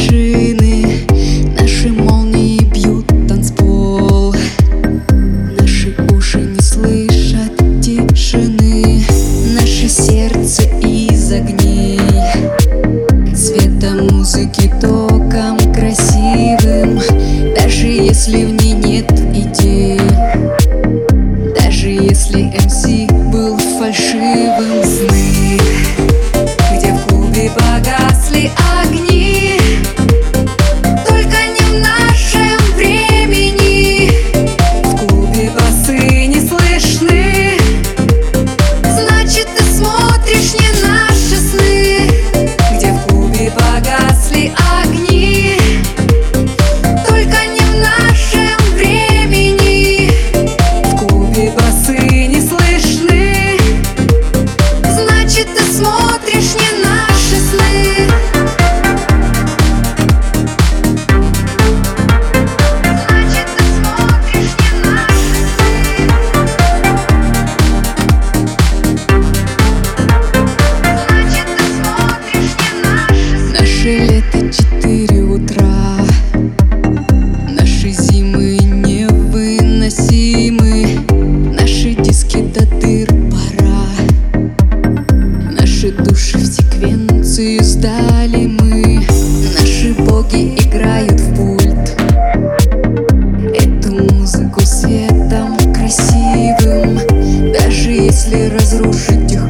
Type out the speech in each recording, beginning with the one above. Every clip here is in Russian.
души.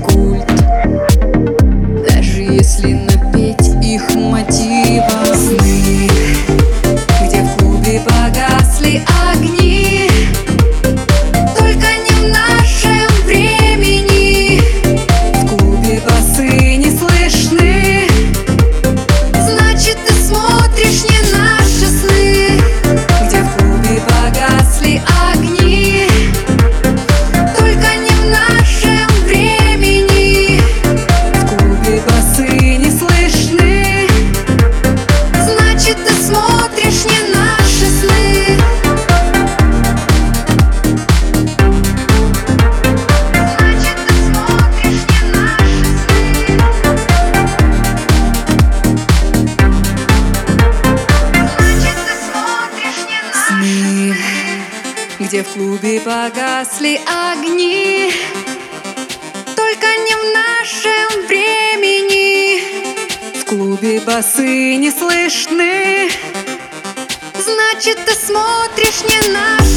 культ. Даже если сны, где в клубе погасли огни. Только не в нашем времени, в клубе басы не слышны. Значит, ты смотришь не наш.